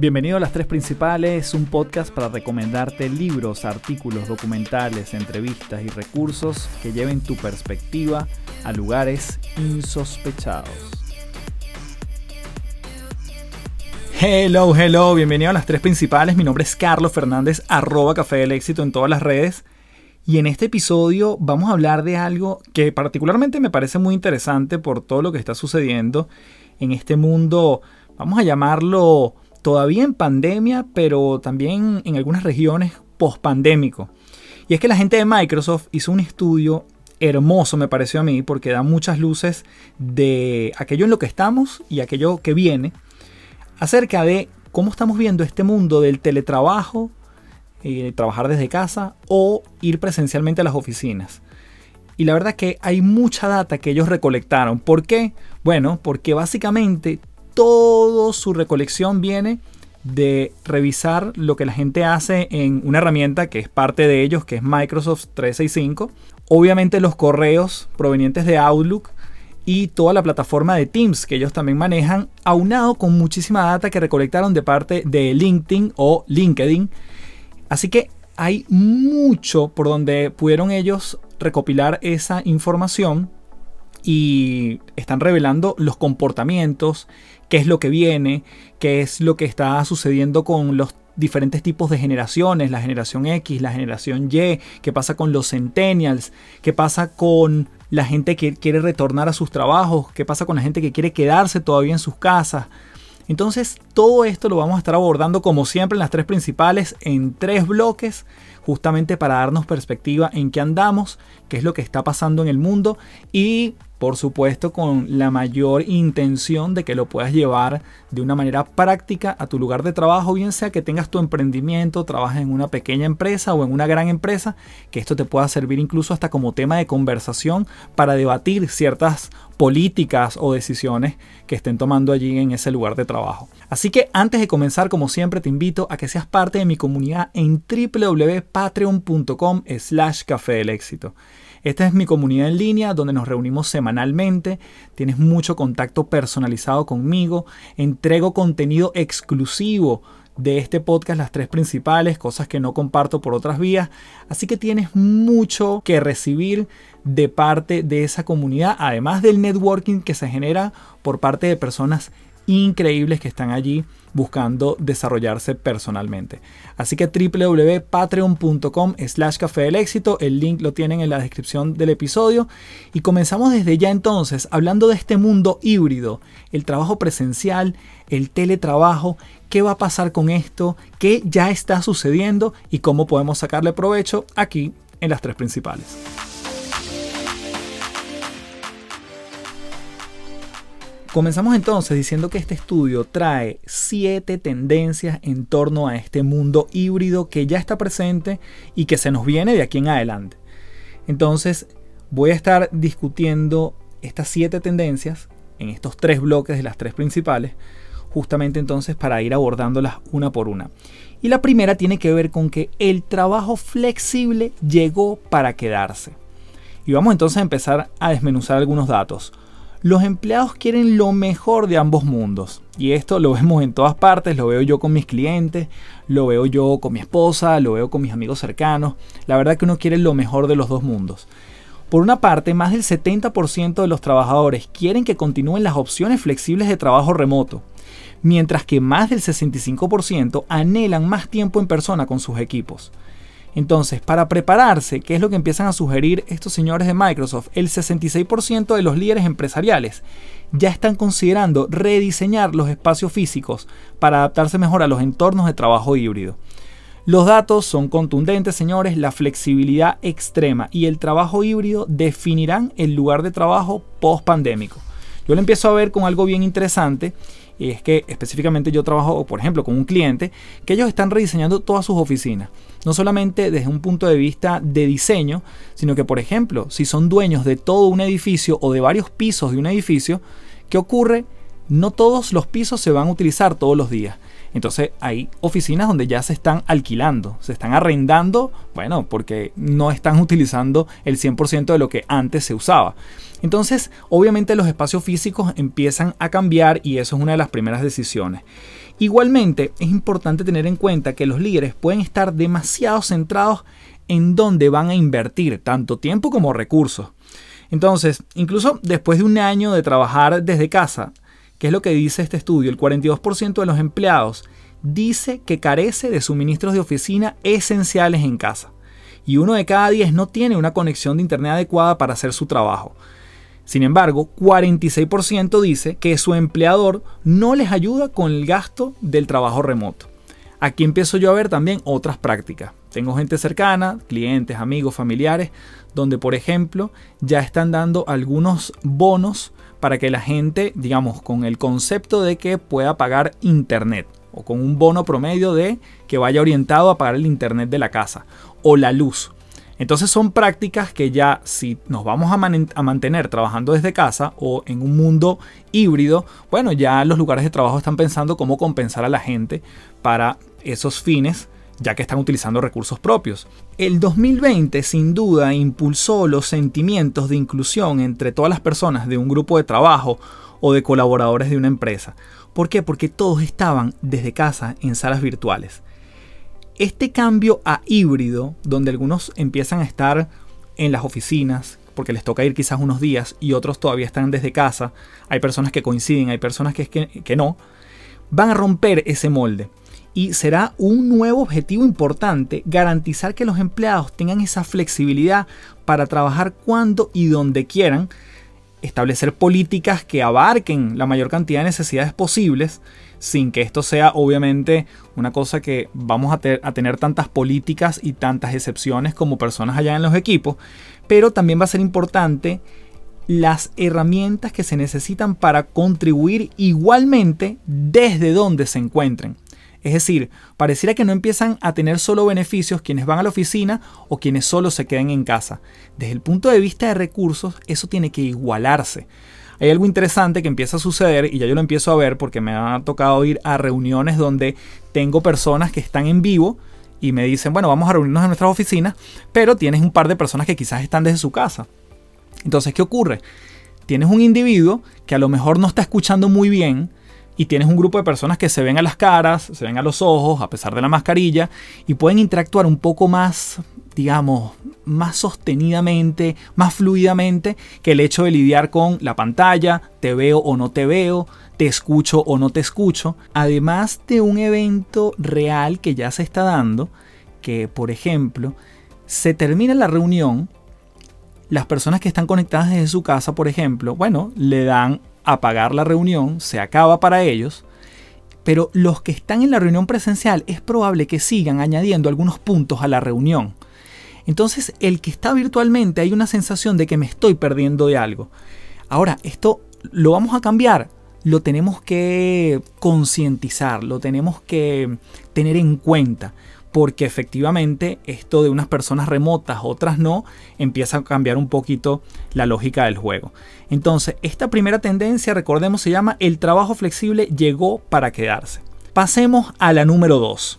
Bienvenido a Las Tres Principales, un podcast para recomendarte libros, artículos, documentales, entrevistas y recursos que lleven tu perspectiva a lugares insospechados. Hello, hello, bienvenido a Las Tres Principales. Mi nombre es Carlos Fernández, arroba Café del Éxito en todas las redes. Y en este episodio vamos a hablar de algo que particularmente me parece muy interesante por todo lo que está sucediendo en este mundo, vamos a llamarlo todavía en pandemia, pero también en algunas regiones post-pandémico. Y es que la gente de Microsoft hizo un estudio hermoso, me pareció a mí, porque da muchas luces de aquello en lo que estamos y aquello que viene, acerca de cómo estamos viendo este mundo del teletrabajo, eh, trabajar desde casa o ir presencialmente a las oficinas. Y la verdad que hay mucha data que ellos recolectaron. ¿Por qué? Bueno, porque básicamente toda su recolección viene de revisar lo que la gente hace en una herramienta que es parte de ellos, que es Microsoft 365. Obviamente los correos provenientes de Outlook y toda la plataforma de Teams que ellos también manejan, aunado con muchísima data que recolectaron de parte de LinkedIn o LinkedIn. Así que hay mucho por donde pudieron ellos recopilar esa información y están revelando los comportamientos, qué es lo que viene, qué es lo que está sucediendo con los diferentes tipos de generaciones, la generación X, la generación Y, qué pasa con los centennials, qué pasa con la gente que quiere retornar a sus trabajos, qué pasa con la gente que quiere quedarse todavía en sus casas. Entonces todo esto lo vamos a estar abordando como siempre en las tres principales, en tres bloques, justamente para darnos perspectiva en qué andamos, qué es lo que está pasando en el mundo y por supuesto con la mayor intención de que lo puedas llevar de una manera práctica a tu lugar de trabajo, bien sea que tengas tu emprendimiento, trabajes en una pequeña empresa o en una gran empresa, que esto te pueda servir incluso hasta como tema de conversación para debatir ciertas políticas o decisiones que estén tomando allí en ese lugar de trabajo. Así que antes de comenzar, como siempre, te invito a que seas parte de mi comunidad en www.patreon.com slash café del éxito. Esta es mi comunidad en línea donde nos reunimos semanalmente, tienes mucho contacto personalizado conmigo, entrego contenido exclusivo de este podcast, las tres principales, cosas que no comparto por otras vías, así que tienes mucho que recibir de parte de esa comunidad, además del networking que se genera por parte de personas increíbles que están allí buscando desarrollarse personalmente. Así que www.patreon.com slash café del éxito, el link lo tienen en la descripción del episodio y comenzamos desde ya entonces hablando de este mundo híbrido, el trabajo presencial, el teletrabajo, qué va a pasar con esto, qué ya está sucediendo y cómo podemos sacarle provecho aquí en las tres principales. Comenzamos entonces diciendo que este estudio trae siete tendencias en torno a este mundo híbrido que ya está presente y que se nos viene de aquí en adelante. Entonces voy a estar discutiendo estas siete tendencias en estos tres bloques de las tres principales, justamente entonces para ir abordándolas una por una. Y la primera tiene que ver con que el trabajo flexible llegó para quedarse. Y vamos entonces a empezar a desmenuzar algunos datos. Los empleados quieren lo mejor de ambos mundos. Y esto lo vemos en todas partes, lo veo yo con mis clientes, lo veo yo con mi esposa, lo veo con mis amigos cercanos. La verdad que uno quiere lo mejor de los dos mundos. Por una parte, más del 70% de los trabajadores quieren que continúen las opciones flexibles de trabajo remoto, mientras que más del 65% anhelan más tiempo en persona con sus equipos. Entonces, para prepararse, ¿qué es lo que empiezan a sugerir estos señores de Microsoft? El 66% de los líderes empresariales ya están considerando rediseñar los espacios físicos para adaptarse mejor a los entornos de trabajo híbrido. Los datos son contundentes, señores, la flexibilidad extrema y el trabajo híbrido definirán el lugar de trabajo post pandémico. Yo lo empiezo a ver con algo bien interesante y es que específicamente yo trabajo, por ejemplo, con un cliente que ellos están rediseñando todas sus oficinas. No solamente desde un punto de vista de diseño, sino que, por ejemplo, si son dueños de todo un edificio o de varios pisos de un edificio, ¿qué ocurre? no todos los pisos se van a utilizar todos los días. Entonces hay oficinas donde ya se están alquilando, se están arrendando, bueno, porque no están utilizando el 100% de lo que antes se usaba. Entonces, obviamente los espacios físicos empiezan a cambiar y eso es una de las primeras decisiones. Igualmente, es importante tener en cuenta que los líderes pueden estar demasiado centrados en dónde van a invertir tanto tiempo como recursos. Entonces, incluso después de un año de trabajar desde casa, que es lo que dice este estudio, el 42% de los empleados dice que carece de suministros de oficina esenciales en casa. Y uno de cada 10 no tiene una conexión de internet adecuada para hacer su trabajo. Sin embargo, 46% dice que su empleador no les ayuda con el gasto del trabajo remoto. Aquí empiezo yo a ver también otras prácticas. Tengo gente cercana, clientes, amigos, familiares, donde por ejemplo ya están dando algunos bonos para que la gente, digamos, con el concepto de que pueda pagar internet o con un bono promedio de que vaya orientado a pagar el internet de la casa o la luz. Entonces son prácticas que ya si nos vamos a, mantener trabajando desde casa o en un mundo híbrido, bueno, ya los lugares de trabajo están pensando cómo compensar a la gente para esos fines ya que están utilizando recursos propios. El 2020 sin duda impulsó los sentimientos de inclusión entre todas las personas de un grupo de trabajo o de colaboradores de una empresa. ¿Por qué? Porque todos estaban desde casa en salas virtuales. Este cambio a híbrido, donde algunos empiezan a estar en las oficinas, porque les toca ir quizás unos días y otros todavía están desde casa, hay personas que coinciden, hay personas que, que, no, van a romper ese molde. Y será un nuevo objetivo importante garantizar que los empleados tengan esa flexibilidad para trabajar cuando y donde quieran, establecer políticas que abarquen la mayor cantidad de necesidades posibles sin que esto sea obviamente una cosa que vamos a, tener tantas políticas y tantas excepciones como personas allá en los equipos, pero también va a ser importante las herramientas que se necesitan para contribuir igualmente desde donde se encuentren. Es decir, pareciera que no empiezan a tener solo beneficios quienes van a la oficina o quienes solo se queden en casa. Desde el punto de vista de recursos, eso tiene que igualarse hay algo interesante que empieza a suceder y ya yo lo empiezo a ver porque me ha tocado ir a reuniones donde tengo personas que están en vivo y me dicen, bueno, vamos a reunirnos en nuestras oficinas, pero tienes un par de personas que quizás están desde su casa. Entonces, ¿qué ocurre? Tienes un individuo que a lo mejor no está escuchando muy bien, y tienes un grupo de personas que se ven a las caras, se ven a los ojos, a pesar de la mascarilla, y pueden interactuar un poco más, digamos, más sostenidamente, más fluidamente que el hecho de lidiar con la pantalla, te veo o no te veo, te escucho o no te escucho, además de un evento real que ya se está dando, que por ejemplo, se termina la reunión, las personas que están conectadas desde su casa, por ejemplo, bueno, le dan apagar la reunión, se acaba para ellos, pero los que están en la reunión presencial es probable que sigan añadiendo algunos puntos a la reunión. Entonces, el que está virtualmente hay una sensación de que me estoy perdiendo de algo. Ahora, esto lo vamos a cambiar. Lo tenemos que concientizar, lo tenemos que tener en cuenta porque efectivamente esto de unas personas remotas, otras no, empieza a cambiar un poquito la lógica del juego. Entonces, esta primera tendencia, recordemos, se llama el trabajo flexible llegó para quedarse. Pasemos a la número 2.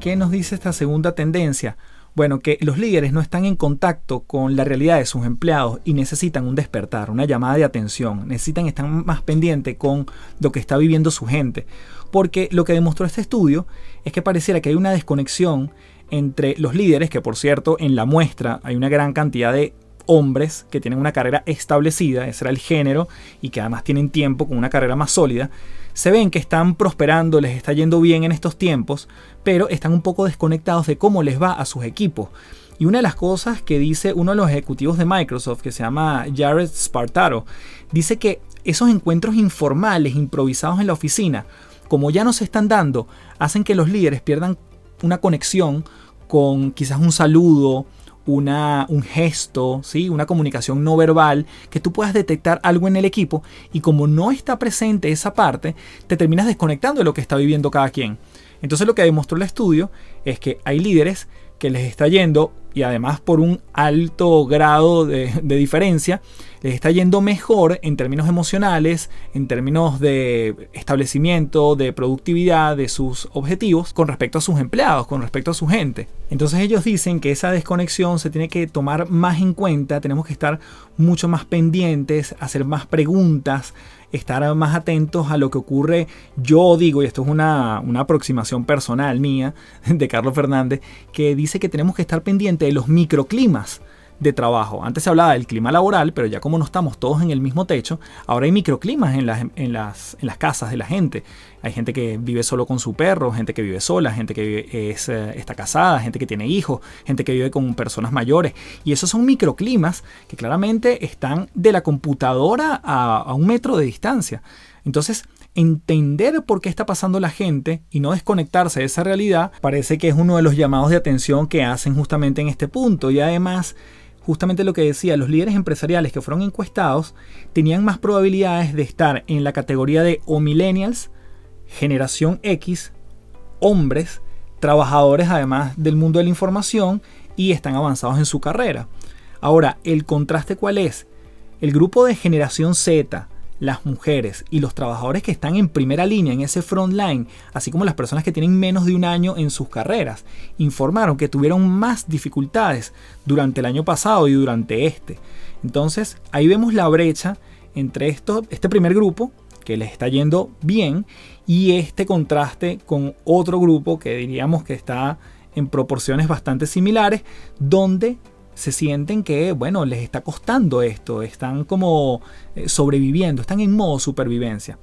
¿Qué nos dice esta segunda tendencia? Bueno, que los líderes no están en contacto con la realidad de sus empleados y necesitan un despertar, una llamada de atención, necesitan estar más pendientes con lo que está viviendo su gente porque lo que demostró este estudio es que pareciera que hay una desconexión entre los líderes, que por cierto en la muestra hay una gran cantidad de hombres que tienen una carrera establecida, ese era el género, y que además tienen tiempo con una carrera más sólida, se ven que están prosperando, les está yendo bien en estos tiempos, pero están un poco desconectados de cómo les va a sus equipos. Y una de las cosas que dice uno de los ejecutivos de Microsoft, que se llama Jared Spartaro, dice que esos encuentros informales, improvisados en la oficina, como ya no se están dando, hacen que los líderes pierdan una conexión con quizás un saludo, una, un gesto, ¿sí? una comunicación no verbal, que tú puedas detectar algo en el equipo y como no está presente esa parte, te terminas desconectando de lo que está viviendo cada quien. Entonces lo que demostró el estudio es que hay líderes que les está yendo y además por un alto grado de, diferencia, les está yendo mejor en términos emocionales, en términos de establecimiento, de productividad, de sus objetivos con respecto a sus empleados, con respecto a su gente. Entonces ellos dicen que esa desconexión se tiene que tomar más en cuenta, tenemos que estar mucho más pendientes, hacer más preguntas, estar más atentos a lo que ocurre. Yo digo, y esto es una, una aproximación personal mía de Carlos Fernández, que dice que tenemos que estar pendientes de los microclimas de trabajo. Antes se hablaba del clima laboral, pero ya como no estamos todos en el mismo techo, ahora hay microclimas en las, en las, en las casas de la gente. Hay gente que vive solo con su perro, gente que vive sola, gente que es, eh, está casada, gente que tiene hijos, gente que vive con personas mayores. Y esos son microclimas que claramente están de la computadora a un metro de distancia. Entonces, entender por qué está pasando la gente y no desconectarse de esa realidad parece que es uno de los llamados de atención que hacen justamente en este punto. Y además justamente lo que decía, los líderes empresariales que fueron encuestados tenían más probabilidades de estar en la categoría de o millennials, generación X, hombres, trabajadores además del mundo de la información y están avanzados en su carrera. Ahora, ¿el contraste cuál es? El grupo de generación Z, las mujeres y los trabajadores que están en primera línea en ese front line, así como las personas que tienen menos de un año en sus carreras, informaron que tuvieron más dificultades durante el año pasado y durante este. Entonces, ahí vemos la brecha entre este primer grupo, que les está yendo bien, y este contraste con otro grupo que diríamos que está en proporciones bastante similares, donde se sienten que, bueno, les está costando esto, están como eh, sobreviviendo, están en modo supervivencia.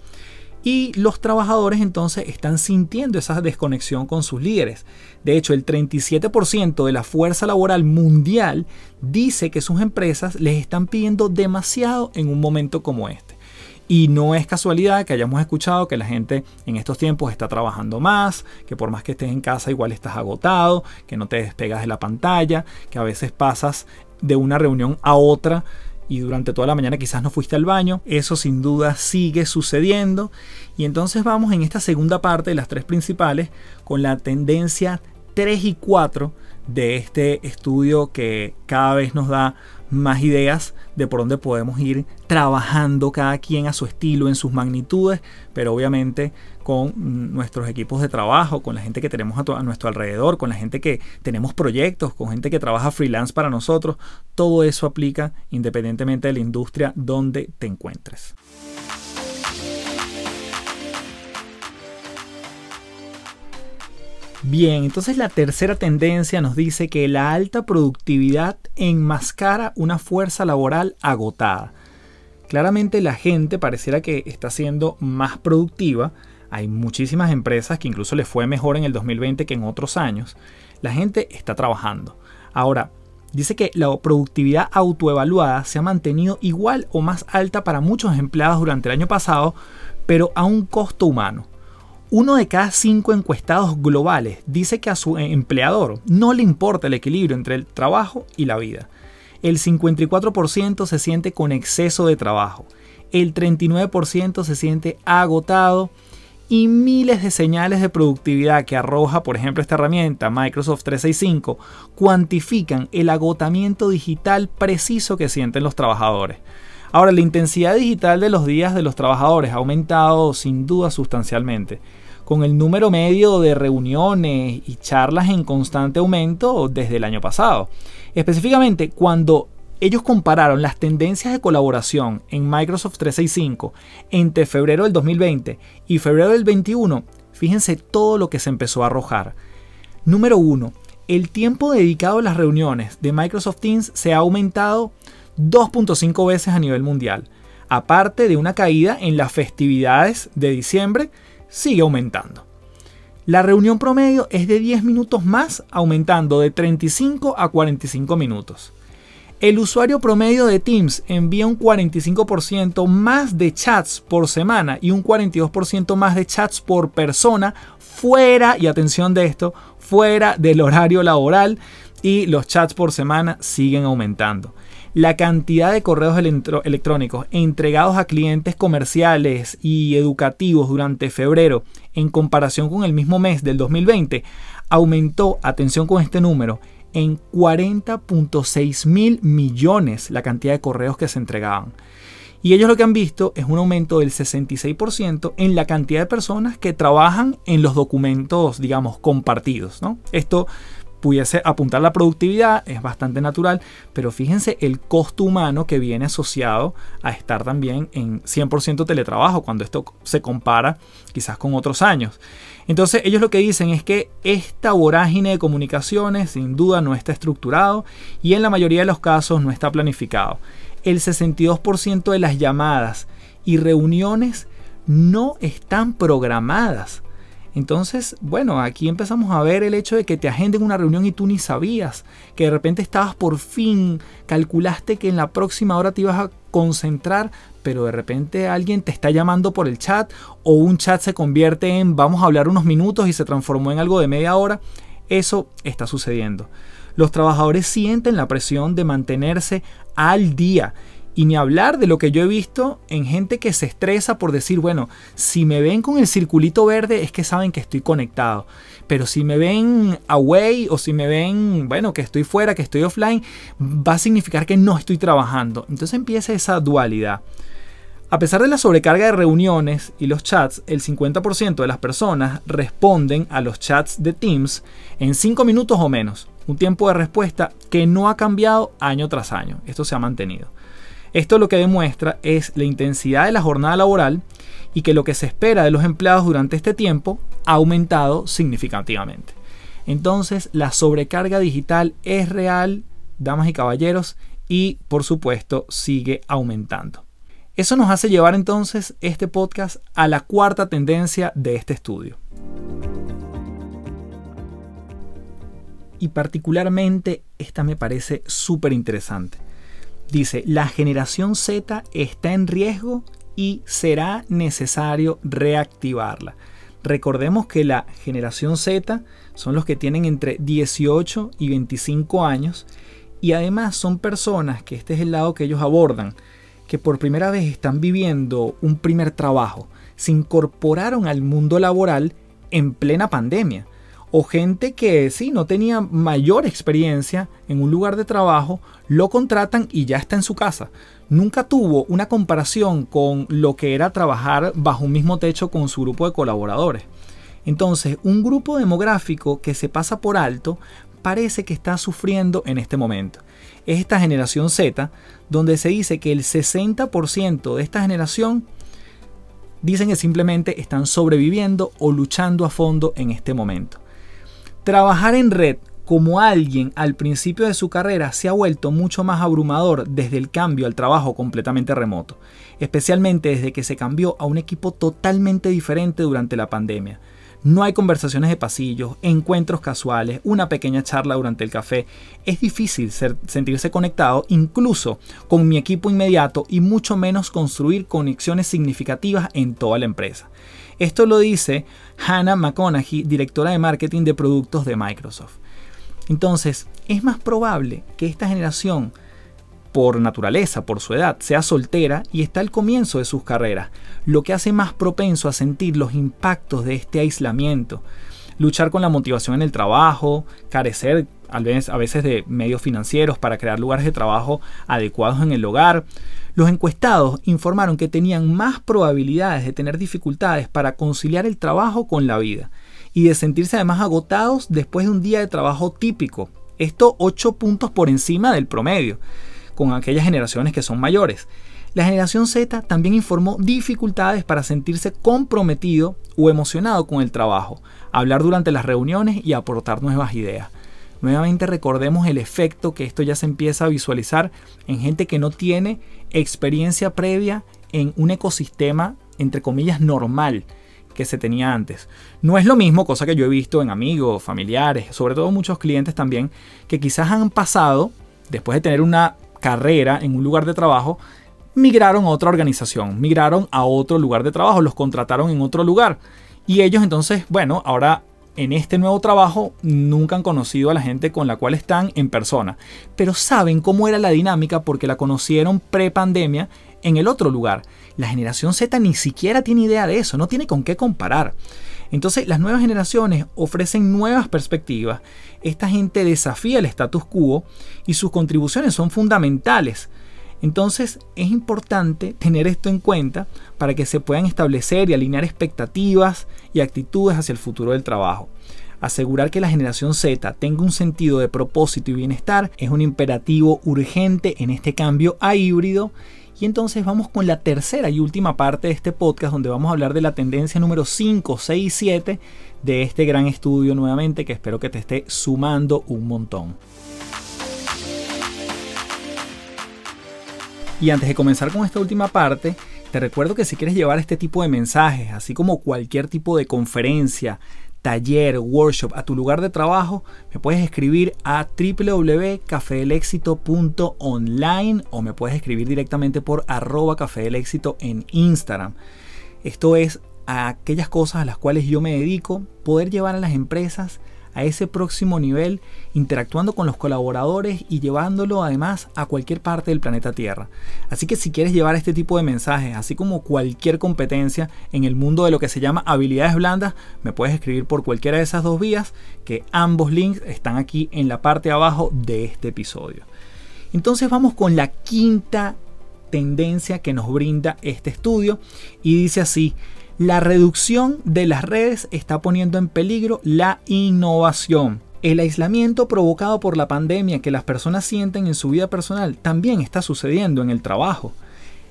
Y los trabajadores entonces están sintiendo esa desconexión con sus líderes. De hecho, el 37% de la fuerza laboral mundial dice que sus empresas les están pidiendo demasiado en un momento como este. Y no es casualidad que hayamos escuchado que la gente en estos tiempos está trabajando más, que por más que estés en casa igual estás agotado, que no te despegas de la pantalla, que a veces pasas de una reunión a otra y durante toda la mañana quizás no fuiste al baño. Eso sin duda sigue sucediendo. Y entonces vamos en esta segunda parte de las tres principales con la tendencia 3 y 4 de este estudio que cada vez nos da más ideas de por dónde podemos ir trabajando cada quien a su estilo, en sus magnitudes, pero obviamente con nuestros equipos de trabajo, con la gente que tenemos a, nuestro alrededor, con la gente que tenemos proyectos, con gente que trabaja freelance para nosotros. Todo eso aplica independientemente de la industria donde te encuentres. Bien, entonces la tercera tendencia nos dice que la alta productividad enmascara una fuerza laboral agotada. Claramente la gente pareciera que está siendo más productiva. Hay muchísimas empresas que incluso les fue mejor en el 2020 que en otros años. La gente está trabajando. Ahora, dice que la productividad autoevaluada se ha mantenido igual o más alta para muchos empleados durante el año pasado, pero a un costo humano. Uno de cada cinco encuestados globales dice que a su empleador no le importa el equilibrio entre el trabajo y la vida. El 54% se siente con exceso de trabajo. El 39% se siente agotado y miles de señales de productividad que arroja, por ejemplo, esta herramienta Microsoft 365, cuantifican el agotamiento digital preciso que sienten los trabajadores. Ahora, la intensidad digital de los días de los trabajadores ha aumentado sin duda sustancialmente, con el número medio de reuniones y charlas en constante aumento desde el año pasado. Específicamente, cuando ellos compararon las tendencias de colaboración en Microsoft 365 entre febrero del 2020 y febrero del 2021, fíjense todo lo que se empezó a arrojar. Número 1. El tiempo dedicado a las reuniones de Microsoft Teams se ha aumentado 2.5 veces a nivel mundial. Aparte de una caída en las festividades de diciembre, sigue aumentando. La reunión promedio es de 10 minutos más, aumentando de 35 a 45 minutos. El usuario promedio de Teams envía un 45% más de chats por semana y un 42% más de chats por persona fuera, y atención de esto, fuera del horario laboral y los chats por semana siguen aumentando la cantidad de correos electrónicos entregados a clientes comerciales y educativos durante febrero en comparación con el mismo mes del 2020 aumentó, atención con este número, en 40.6 mil millones la cantidad de correos que se entregaban. Y ellos lo que han visto es un aumento del 66% en la cantidad de personas que trabajan en los documentos, digamos, compartidos. ¿no? Esto pudiese apuntar la productividad, es bastante natural, pero fíjense el costo humano que viene asociado a estar también en 100% teletrabajo, cuando esto se compara quizás con otros años. Entonces ellos lo que dicen es que esta vorágine de comunicaciones sin duda no está estructurado y en la mayoría de los casos no está planificado. El 62% de las llamadas y reuniones no están programadas. Entonces, bueno, aquí empezamos a ver el hecho de que te agenden una reunión y tú ni sabías, que de repente estabas por fin, calculaste que en la próxima hora te ibas a concentrar, pero de repente alguien te está llamando por el chat o un chat se convierte en vamos a hablar unos minutos y se transformó en algo de media hora. Eso está sucediendo. Los trabajadores sienten la presión de mantenerse al día y ni hablar de lo que yo he visto en gente que se estresa por decir, bueno, si me ven con el circulito verde es que saben que estoy conectado. Pero si me ven away o si me ven, bueno, que estoy fuera, que estoy offline, va a significar que no estoy trabajando. Entonces empieza esa dualidad. A pesar de la sobrecarga de reuniones y los chats, el 50% de las personas responden a los chats de Teams en 5 minutos o menos. Un tiempo de respuesta que no ha cambiado año tras año. Esto se ha mantenido. Esto lo que demuestra es la intensidad de la jornada laboral y que lo que se espera de los empleados durante este tiempo ha aumentado significativamente. Entonces, la sobrecarga digital es real, damas y caballeros, y por supuesto sigue aumentando. Eso nos hace llevar entonces este podcast a la cuarta tendencia de este estudio. Y particularmente esta me parece súper interesante. Dice, la generación Z está en riesgo y será necesario reactivarla. Recordemos que la generación Z son los que tienen entre 18 y 25 años y además son personas, que este es el lado que ellos abordan, que por primera vez están viviendo un primer trabajo, se incorporaron al mundo laboral en plena pandemia o gente que sí, no tenía mayor experiencia en un lugar de trabajo, lo contratan y ya está en su casa. Nunca tuvo una comparación con lo que era trabajar bajo un mismo techo con su grupo de colaboradores. Entonces, un grupo demográfico que se pasa por alto parece que está sufriendo en este momento. Es esta generación Z, donde se dice que el 60% de esta generación dicen que simplemente están sobreviviendo o luchando a fondo en este momento. Trabajar en red como alguien al principio de su carrera se ha vuelto mucho más abrumador desde el cambio al trabajo completamente remoto, especialmente desde que se cambió a un equipo totalmente diferente durante la pandemia. No hay conversaciones de pasillos, encuentros casuales, una pequeña charla durante el café. Es difícil sentirse conectado incluso con mi equipo inmediato y mucho menos construir conexiones significativas en toda la empresa. Esto lo dice Hannah McConaughey, directora de marketing de productos de Microsoft. Entonces, es más probable que esta generación, por naturaleza, por su edad, sea soltera y está al comienzo de sus carreras, lo que hace más propenso a sentir los impactos de este aislamiento, luchar con la motivación en el trabajo, carecer a veces de medios financieros para crear lugares de trabajo adecuados en el hogar, los encuestados informaron que tenían más probabilidades de tener dificultades para conciliar el trabajo con la vida y de sentirse además agotados después de un día de trabajo típico. Esto 8 puntos por encima del promedio, con aquellas generaciones que son mayores. La generación Z también informó dificultades para sentirse comprometido o emocionado con el trabajo, hablar durante las reuniones y aportar nuevas ideas. Nuevamente recordemos el efecto que esto ya se empieza a visualizar en gente que no tiene experiencia previa en un ecosistema, entre comillas, normal que se tenía antes. No es lo mismo, cosa que yo he visto en amigos, familiares, sobre todo muchos clientes también, que quizás han pasado, después de tener una carrera en un lugar de trabajo, migraron a otra organización, migraron a otro lugar de trabajo, los contrataron en otro lugar. Y ellos entonces, bueno, ahora en este nuevo trabajo nunca han conocido a la gente con la cual están en persona, pero saben cómo era la dinámica porque la conocieron pre-pandemia en el otro lugar. La generación Z ni siquiera tiene idea de eso, no tiene con qué comparar. Entonces las nuevas generaciones ofrecen nuevas perspectivas, esta gente desafía el status quo y sus contribuciones son fundamentales. Entonces es importante tener esto en cuenta para que se puedan establecer y alinear expectativas y actitudes hacia el futuro del trabajo. Asegurar que la generación Z tenga un sentido de propósito y bienestar es un imperativo urgente en este cambio a híbrido y entonces vamos con la tercera y última parte de este podcast donde vamos a hablar de la tendencia número 5, 6 y 7 de este gran estudio nuevamente que espero que te esté sumando un montón. Y antes de comenzar con esta última parte, te recuerdo que si quieres llevar este tipo de mensajes, así como cualquier tipo de conferencia, taller, workshop a tu lugar de trabajo, me puedes escribir a www.cafedelexito.online o me puedes escribir directamente por arroba en Instagram. Esto es aquellas cosas a las cuales yo me dedico, poder llevar a las empresas a ese próximo nivel, interactuando con los colaboradores y llevándolo además a cualquier parte del planeta Tierra. Así que si quieres llevar este tipo de mensajes, así como cualquier competencia en el mundo de lo que se llama habilidades blandas, me puedes escribir por cualquiera de esas dos vías, que ambos links están aquí en la parte de abajo de este episodio. Entonces vamos con la quinta tendencia que nos brinda este estudio y dice así, la reducción de las redes está poniendo en peligro la innovación. El aislamiento provocado por la pandemia que las personas sienten en su vida personal también está sucediendo en el trabajo.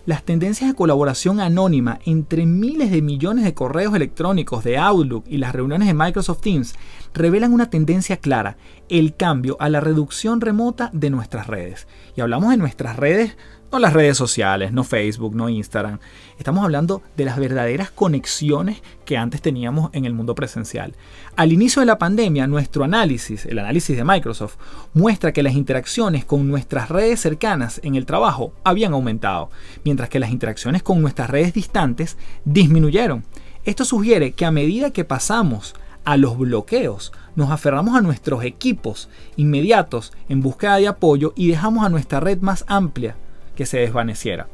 Las tendencias de colaboración anónima entre miles de millones de correos electrónicos de Outlook y las reuniones de Microsoft Teams revelan una tendencia clara, el cambio a la reducción remota de nuestras redes. Y hablamos de nuestras redes no las redes sociales, no Facebook, no Instagram. Estamos hablando de las verdaderas conexiones que antes teníamos en el mundo presencial. Al inicio de la pandemia, nuestro análisis, el análisis de Microsoft, muestra que las interacciones con nuestras redes cercanas en el trabajo habían aumentado, mientras que las interacciones con nuestras redes distantes disminuyeron. Esto sugiere que a medida que pasamos a los bloqueos, nos aferramos a nuestros equipos inmediatos en búsqueda de apoyo y dejamos a nuestra red más amplia que se desvaneciera.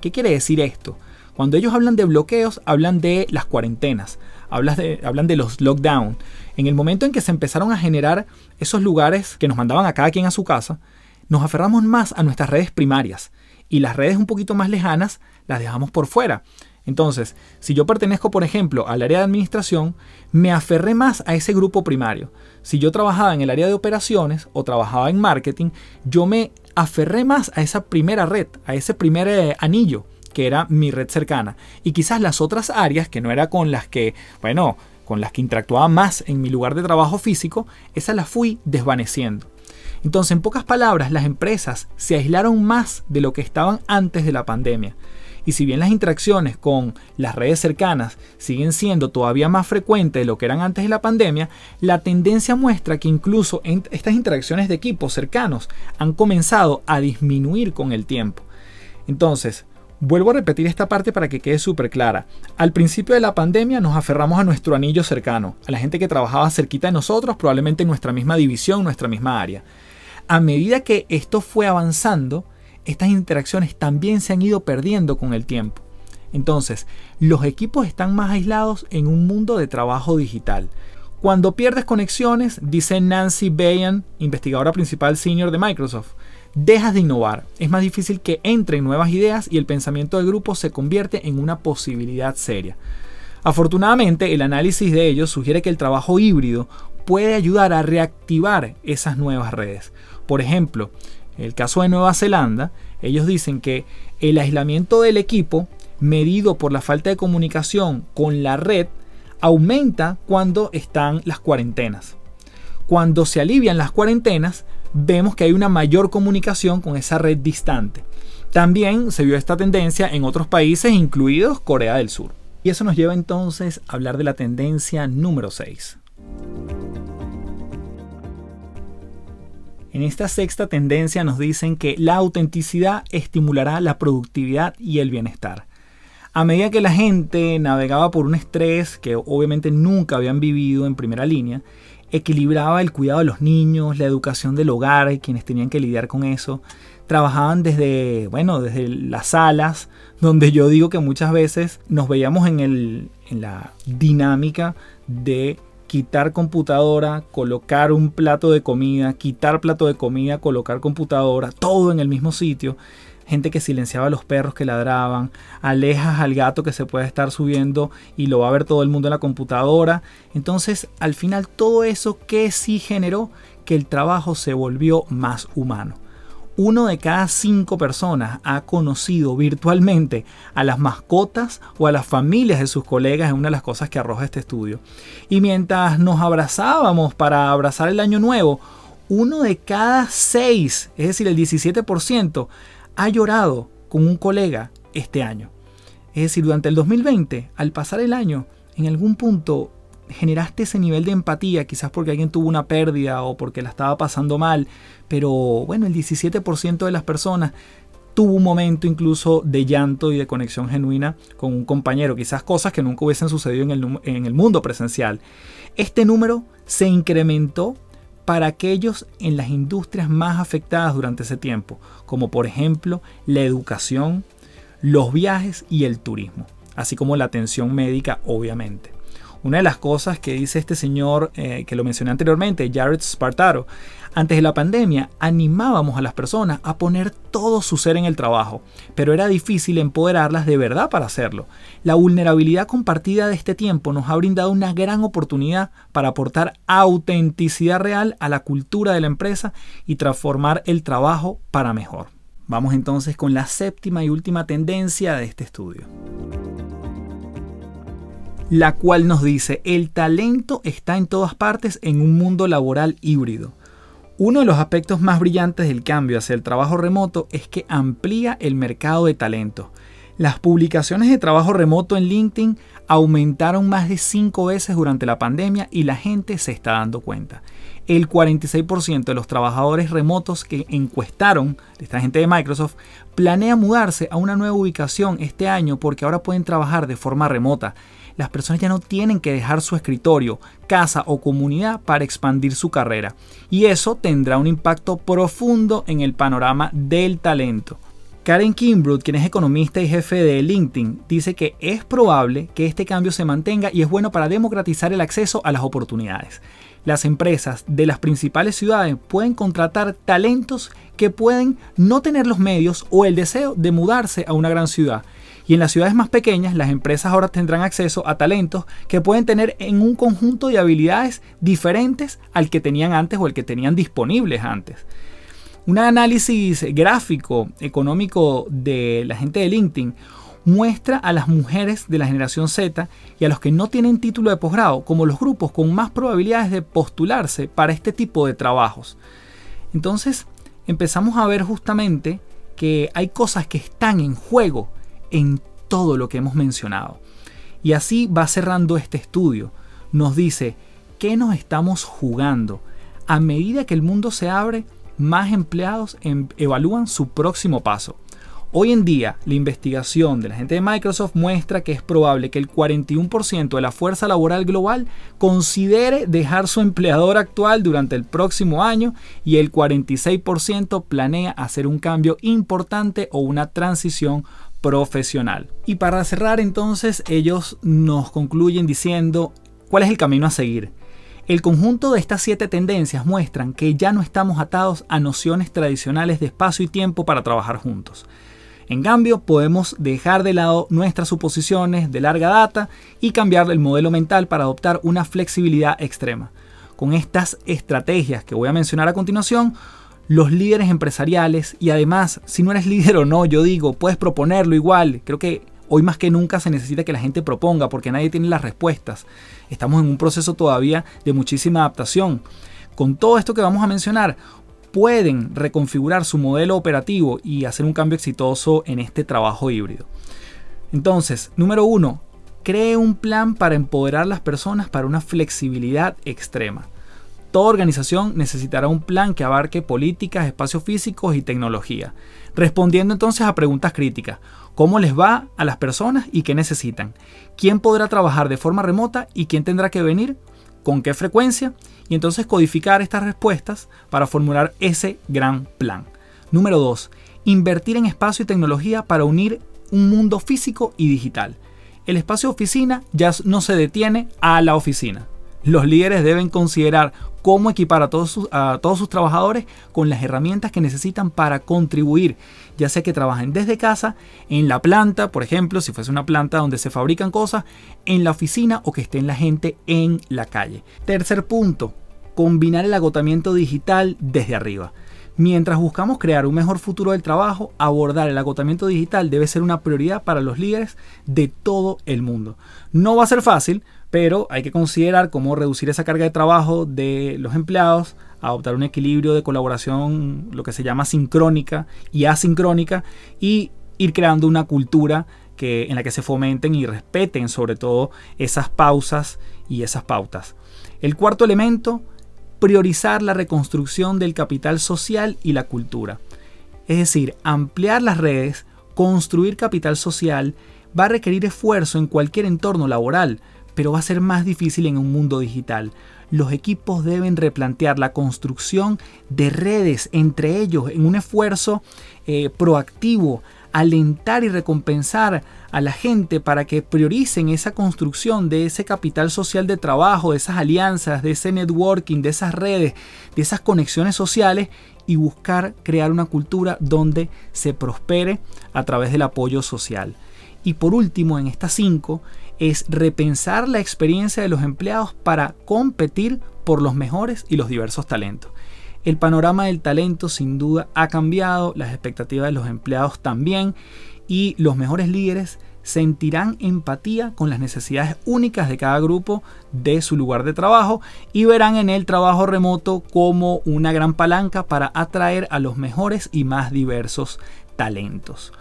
¿Qué quiere decir esto? Cuando ellos hablan de bloqueos, hablan de las cuarentenas, hablan de, hablan de los lockdowns. En el momento en que se empezaron a generar esos lugares que nos mandaban a cada quien a su casa, nos aferramos más a nuestras redes primarias y las redes un poquito más lejanas las dejamos por fuera. Entonces, si yo pertenezco, por ejemplo, al área de administración, me aferré más a ese grupo primario. Si yo trabajaba en el área de operaciones o trabajaba en marketing, yo me aferré más a esa primera red, a ese primer eh, anillo que era mi red cercana. Y quizás las otras áreas, que no era con las que, bueno, con las que interactuaba más en mi lugar de trabajo físico, esas las fui desvaneciendo. Entonces, en pocas palabras, las empresas se aislaron más de lo que estaban antes de la pandemia. Y si bien las interacciones con las redes cercanas siguen siendo todavía más frecuentes de lo que eran antes de la pandemia, la tendencia muestra que incluso estas interacciones de equipos cercanos han comenzado a disminuir con el tiempo. Entonces, Vuelvo a repetir esta parte para que quede súper clara. Al principio de la pandemia nos aferramos a nuestro anillo cercano, a la gente que trabajaba cerquita de nosotros, probablemente en nuestra misma división, nuestra misma área. A medida que esto fue avanzando, estas interacciones también se han ido perdiendo con el tiempo. Entonces, los equipos están más aislados en un mundo de trabajo digital. Cuando pierdes conexiones, dice Nancy Bayan, investigadora principal senior de Microsoft, dejas de innovar. Es más difícil que entren nuevas ideas y el pensamiento de grupo se convierte en una posibilidad seria. Afortunadamente, el análisis de ellos sugiere que el trabajo híbrido puede ayudar a reactivar esas nuevas redes. Por ejemplo, el caso de Nueva Zelanda, ellos dicen que el aislamiento del equipo, medido por la falta de comunicación con la red, aumenta cuando están las cuarentenas. Cuando se alivian las cuarentenas, vemos que hay una mayor comunicación con esa red distante. También se vio esta tendencia en otros países, incluidos Corea del Sur. Y eso nos lleva entonces a hablar de la tendencia número 6. En esta sexta tendencia nos dicen que la autenticidad estimulará la productividad y el bienestar. A medida que la gente navegaba por un estrés que obviamente nunca habían vivido en primera línea, equilibraba el cuidado de los niños, la educación del hogar, y quienes tenían que lidiar con eso, trabajaban desde, bueno, desde las salas, donde yo digo que muchas veces nos veíamos en, en la dinámica de quitar computadora, colocar un plato de comida, quitar plato de comida, colocar computadora, todo en el mismo sitio. Gente que silenciaba a los perros que ladraban, alejas al gato que se puede estar subiendo y lo va a ver todo el mundo en la computadora. Entonces, al final, todo eso que sí generó que el trabajo se volvió más humano uno de cada cinco personas ha conocido virtualmente a las mascotas o a las familias de sus colegas, es una de las cosas que arroja este estudio. Y mientras nos abrazábamos para abrazar el año nuevo, uno de cada seis, es decir, el 17%, ha llorado con un colega este año. Es decir, durante el 2020, al pasar el año, en algún punto generaste ese nivel de empatía, quizás porque alguien tuvo una pérdida o porque la estaba pasando mal, pero bueno, el 17% de las personas tuvo un momento incluso de llanto y de conexión genuina con un compañero, quizás cosas que nunca hubiesen sucedido en el, en el mundo presencial. Este número se incrementó para aquellos en las industrias más afectadas durante ese tiempo, como por ejemplo la educación, los viajes y el turismo, así como la atención médica obviamente. Una de las cosas que dice este señor eh, que lo mencioné anteriormente, Jared Spartaro, antes de la pandemia animábamos a las personas a poner todo su ser en el trabajo, pero era difícil empoderarlas de verdad para hacerlo. La vulnerabilidad compartida de este tiempo nos ha brindado una gran oportunidad para aportar autenticidad real a la cultura de la empresa y transformar el trabajo para mejor. Vamos entonces con la séptima y última tendencia de este estudio la cual nos dice, el talento está en todas partes en un mundo laboral híbrido. Uno de los aspectos más brillantes del cambio hacia el trabajo remoto es que amplía el mercado de talento. Las publicaciones de trabajo remoto en LinkedIn aumentaron más de 5 veces durante la pandemia y la gente se está dando cuenta. El 46% de los trabajadores remotos que encuestaron, esta gente de Microsoft, planea mudarse a una nueva ubicación este año porque ahora pueden trabajar de forma remota las personas ya no tienen que dejar su escritorio, casa o comunidad para expandir su carrera. Y eso tendrá un impacto profundo en el panorama del talento. Karen Kimbrough, quien es economista y jefe de LinkedIn, dice que es probable que este cambio se mantenga y es bueno para democratizar el acceso a las oportunidades. Las empresas de las principales ciudades pueden contratar talentos que pueden no tener los medios o el deseo de mudarse a una gran ciudad y en las ciudades más pequeñas, las empresas ahora tendrán acceso a talentos que pueden tener en un conjunto de habilidades diferentes al que tenían antes o el que tenían disponibles antes. Un análisis gráfico económico de la gente de LinkedIn muestra a las mujeres de la generación Z y a los que no tienen título de posgrado como los grupos con más probabilidades de postularse para este tipo de trabajos. Entonces empezamos a ver justamente que hay cosas que están en juego en todo lo que hemos mencionado. Y así va cerrando este estudio. Nos dice, ¿qué nos estamos jugando? A medida que el mundo se abre, más empleados em, evalúan su próximo paso. Hoy en día, la investigación de la gente de Microsoft muestra que es probable que el 41% de la fuerza laboral global considere dejar su empleador actual durante el próximo año y el 46% planea hacer un cambio importante o una transición profesional. Y para cerrar entonces ellos nos concluyen diciendo cuál es el camino a seguir. El conjunto de estas siete tendencias muestran que ya no estamos atados a nociones tradicionales de espacio y tiempo para trabajar juntos. En cambio, podemos dejar de lado nuestras suposiciones de larga data y cambiar el modelo mental para adoptar una flexibilidad extrema. Con estas estrategias que voy a mencionar a continuación, los líderes empresariales y además, si no eres líder o no, yo digo, puedes proponerlo igual. Creo que hoy más que nunca se necesita que la gente proponga porque nadie tiene las respuestas. Estamos en un proceso todavía de muchísima adaptación. Con todo esto que vamos a mencionar, pueden reconfigurar su modelo operativo y hacer un cambio exitoso en este trabajo híbrido. Entonces, número uno, cree un plan para empoderar a las personas para una flexibilidad extrema. Toda organización necesitará un plan que abarque políticas, espacios físicos y tecnología, respondiendo entonces a preguntas críticas. ¿Cómo les va a las personas y qué necesitan? ¿Quién podrá trabajar de forma remota y quién tendrá que venir? ¿Con qué frecuencia? Y entonces codificar estas respuestas para formular ese gran plan. Número 2. Invertir en espacio y tecnología para unir un mundo físico y digital. El espacio oficina ya no se detiene a la oficina. Los líderes deben considerar cómo equipar a todos, sus, a todos sus trabajadores con las herramientas que necesitan para contribuir, ya sea que trabajen desde casa, en la planta, por ejemplo, si fuese una planta donde se fabrican cosas, en la oficina o que estén la gente en la calle. Tercer punto, combinar el agotamiento digital desde arriba. Mientras buscamos crear un mejor futuro del trabajo, abordar el agotamiento digital debe ser una prioridad para los líderes de todo el mundo. No va a ser fácil, pero hay que considerar cómo reducir esa carga de trabajo de los empleados, adoptar un equilibrio de colaboración, lo que se llama sincrónica y asincrónica, y ir creando una cultura que, en la que se fomenten y respeten sobre todo esas pausas y esas pautas. El cuarto elemento priorizar la reconstrucción del capital social y la cultura. Es decir, ampliar las redes, construir capital social, va a requerir esfuerzo en cualquier entorno laboral, pero va a ser más difícil en un mundo digital. Los equipos deben replantear la construcción de redes entre ellos en un esfuerzo eh, proactivo alentar y recompensar a la gente para que prioricen esa construcción de ese capital social de trabajo, de esas alianzas, de ese networking, de esas redes, de esas conexiones sociales y buscar crear una cultura donde se prospere a través del apoyo social. Y por último, en estas cinco, es repensar la experiencia de los empleados para competir por los mejores y los diversos talentos. El panorama del talento sin duda ha cambiado, las expectativas de los empleados también y los mejores líderes sentirán empatía con las necesidades únicas de cada grupo de su lugar de trabajo y verán en el trabajo remoto como una gran palanca para atraer a los mejores y más diversos talentos.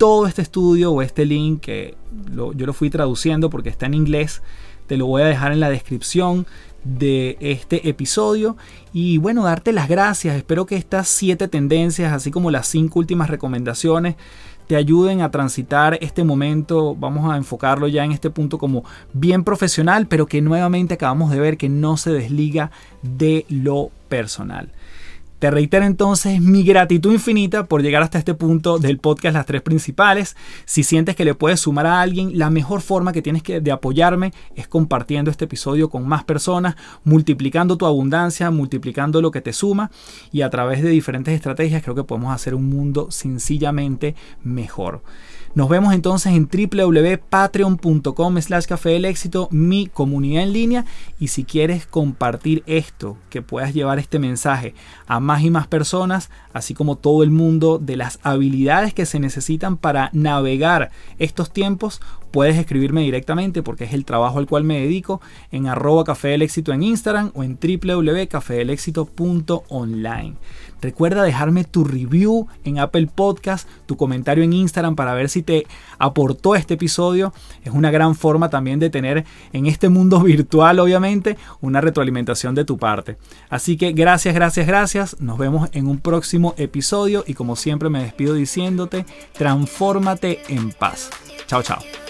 Todo este estudio o este link que yo lo fui traduciendo porque está en inglés, te lo voy a dejar en la descripción de este episodio. Y bueno darte las gracias. Espero que estas siete tendencias así como las cinco últimas recomendaciones te ayuden a transitar este momento. Vamos a enfocarlo ya en este punto como bien profesional pero que nuevamente acabamos de ver que no se desliga de lo personal te reitero entonces mi gratitud infinita por llegar hasta este punto del podcast Las Tres Principales. Si sientes que le puedes sumar a alguien, la mejor forma que tienes que, de apoyarme es compartiendo este episodio con más personas, multiplicando tu abundancia, multiplicando lo que te suma y a través de diferentes estrategias creo que podemos hacer un mundo sencillamente mejor. Nos vemos entonces en www.patreon.com slash café del éxito, mi comunidad en línea. Y si quieres compartir esto, que puedas llevar este mensaje a más y más personas, así como todo el mundo de las habilidades que se necesitan para navegar estos tiempos, puedes escribirme directamente porque es el trabajo al cual me dedico en arroba café del éxito en Instagram o en www.cafedelexito.online. Recuerda dejarme tu review en Apple Podcast, tu comentario en Instagram para ver si te aportó este episodio. Es una gran forma también de tener en este mundo virtual, obviamente, una retroalimentación de tu parte. Así que gracias, gracias, gracias. Nos vemos en un próximo episodio y como siempre me despido diciéndote, transfórmate en paz. Chao, chao.